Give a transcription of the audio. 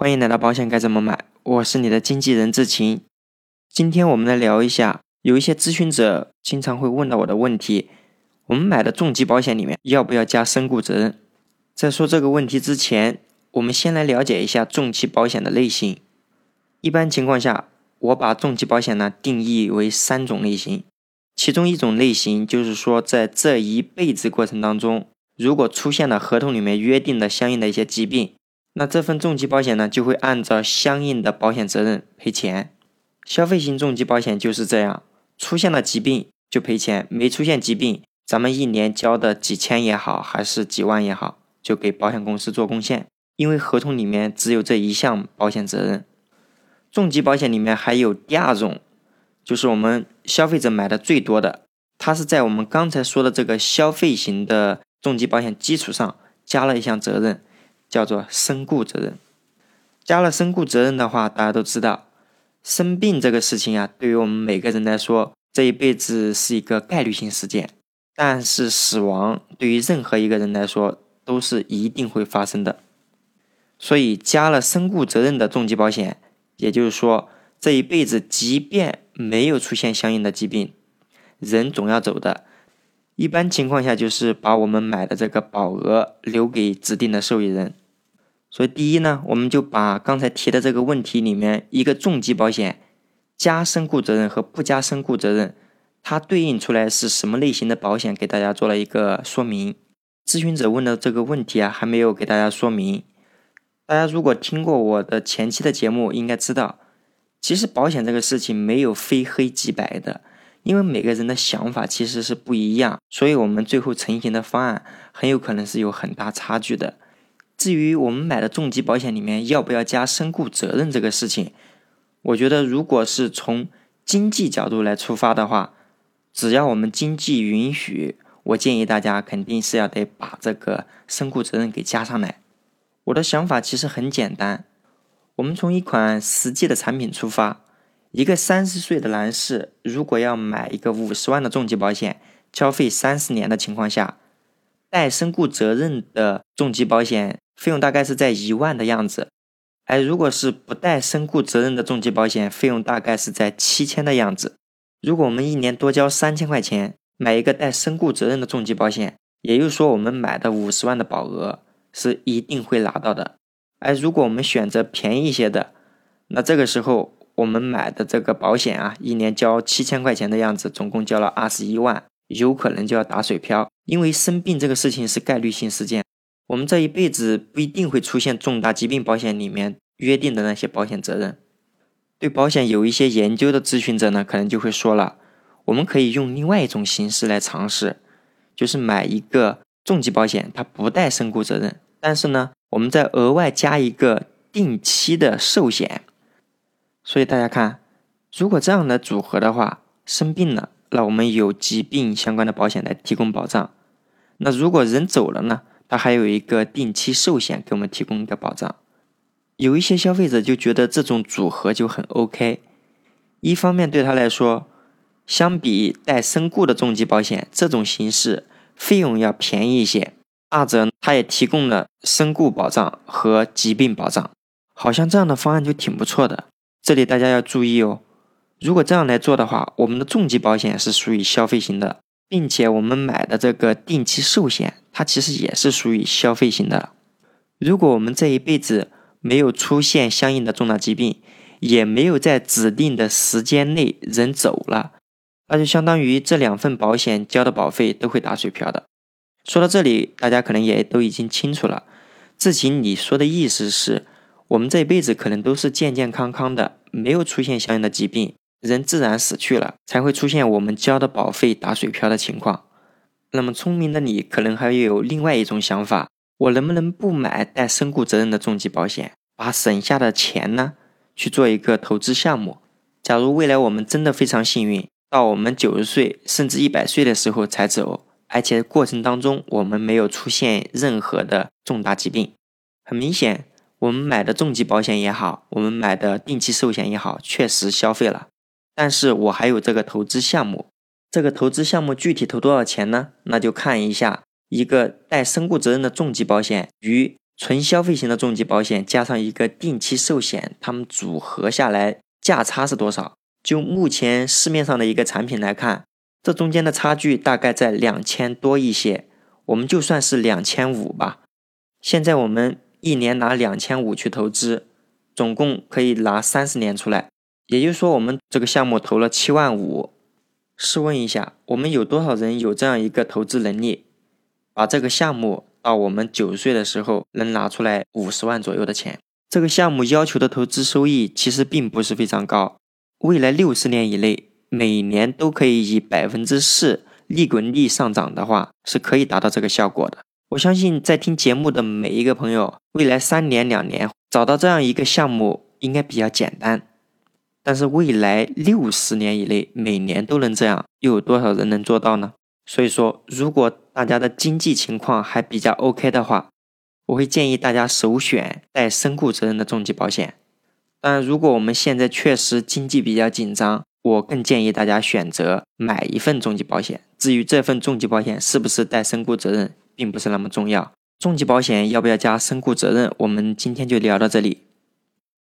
欢迎来到保险该怎么买，我是你的经纪人志晴。今天我们来聊一下，有一些咨询者经常会问到我的问题：我们买的重疾保险里面要不要加身故责任？在说这个问题之前，我们先来了解一下重疾保险的类型。一般情况下，我把重疾保险呢定义为三种类型，其中一种类型就是说，在这一辈子过程当中，如果出现了合同里面约定的相应的一些疾病。那这份重疾保险呢，就会按照相应的保险责任赔钱。消费型重疾保险就是这样，出现了疾病就赔钱，没出现疾病，咱们一年交的几千也好，还是几万也好，就给保险公司做贡献。因为合同里面只有这一项保险责任。重疾保险里面还有第二种，就是我们消费者买的最多的，它是在我们刚才说的这个消费型的重疾保险基础上加了一项责任。叫做身故责任，加了身故责任的话，大家都知道，生病这个事情啊，对于我们每个人来说，这一辈子是一个概率性事件。但是死亡对于任何一个人来说，都是一定会发生的。所以加了身故责任的重疾保险，也就是说，这一辈子即便没有出现相应的疾病，人总要走的。一般情况下，就是把我们买的这个保额留给指定的受益人。所以，第一呢，我们就把刚才提的这个问题里面一个重疾保险加身故责任和不加身故责任，它对应出来是什么类型的保险，给大家做了一个说明。咨询者问的这个问题啊，还没有给大家说明。大家如果听过我的前期的节目，应该知道，其实保险这个事情没有非黑即白的。因为每个人的想法其实是不一样，所以我们最后成型的方案很有可能是有很大差距的。至于我们买的重疾保险里面要不要加身故责任这个事情，我觉得如果是从经济角度来出发的话，只要我们经济允许，我建议大家肯定是要得把这个身故责任给加上来。我的想法其实很简单，我们从一款实际的产品出发。一个三十岁的男士，如果要买一个五十万的重疾保险，交费三十年的情况下，带身故责任的重疾保险费用大概是在一万的样子。而如果是不带身故责任的重疾保险，费用大概是在七千的样子。如果我们一年多交三千块钱买一个带身故责任的重疾保险，也就是说我们买的五十万的保额是一定会拿到的。而如果我们选择便宜一些的，那这个时候。我们买的这个保险啊，一年交七千块钱的样子，总共交了二十一万，有可能就要打水漂。因为生病这个事情是概率性事件，我们这一辈子不一定会出现重大疾病保险里面约定的那些保险责任。对保险有一些研究的咨询者呢，可能就会说了，我们可以用另外一种形式来尝试，就是买一个重疾保险，它不带身故责任，但是呢，我们再额外加一个定期的寿险。所以大家看，如果这样的组合的话，生病了，那我们有疾病相关的保险来提供保障。那如果人走了呢，它还有一个定期寿险给我们提供一个保障。有一些消费者就觉得这种组合就很 OK。一方面对他来说，相比带身故的重疾保险，这种形式费用要便宜一些。二者他也提供了身故保障和疾病保障，好像这样的方案就挺不错的。这里大家要注意哦，如果这样来做的话，我们的重疾保险是属于消费型的，并且我们买的这个定期寿险，它其实也是属于消费型的。如果我们这一辈子没有出现相应的重大疾病，也没有在指定的时间内人走了，那就相当于这两份保险交的保费都会打水漂的。说到这里，大家可能也都已经清楚了，志晴你说的意思是？我们这一辈子可能都是健健康康的，没有出现相应的疾病，人自然死去了，才会出现我们交的保费打水漂的情况。那么聪明的你可能还有另外一种想法：我能不能不买带身故责任的重疾保险，把省下的钱呢去做一个投资项目？假如未来我们真的非常幸运，到我们九十岁甚至一百岁的时候才走，而且过程当中我们没有出现任何的重大疾病，很明显。我们买的重疾保险也好，我们买的定期寿险也好，确实消费了。但是我还有这个投资项目，这个投资项目具体投多少钱呢？那就看一下一个带身故责任的重疾保险与纯消费型的重疾保险加上一个定期寿险，它们组合下来价差是多少？就目前市面上的一个产品来看，这中间的差距大概在两千多一些。我们就算是两千五吧。现在我们一年拿两千五去投资，总共可以拿三十年出来。也就是说，我们这个项目投了七万五。试问一下，我们有多少人有这样一个投资能力，把这个项目？到我们九十岁的时候，能拿出来五十万左右的钱。这个项目要求的投资收益其实并不是非常高，未来六十年以内，每年都可以以百分之四利滚利上涨的话，是可以达到这个效果的。我相信在听节目的每一个朋友，未来三年两年找到这样一个项目应该比较简单，但是未来六十年以内，每年都能这样，又有多少人能做到呢？所以说，如果大家的经济情况还比较 OK 的话，我会建议大家首选带身故责任的重疾保险。当然，如果我们现在确实经济比较紧张，我更建议大家选择买一份重疾保险。至于这份重疾保险是不是带身故责任，并不是那么重要。重疾保险要不要加身故责任，我们今天就聊到这里。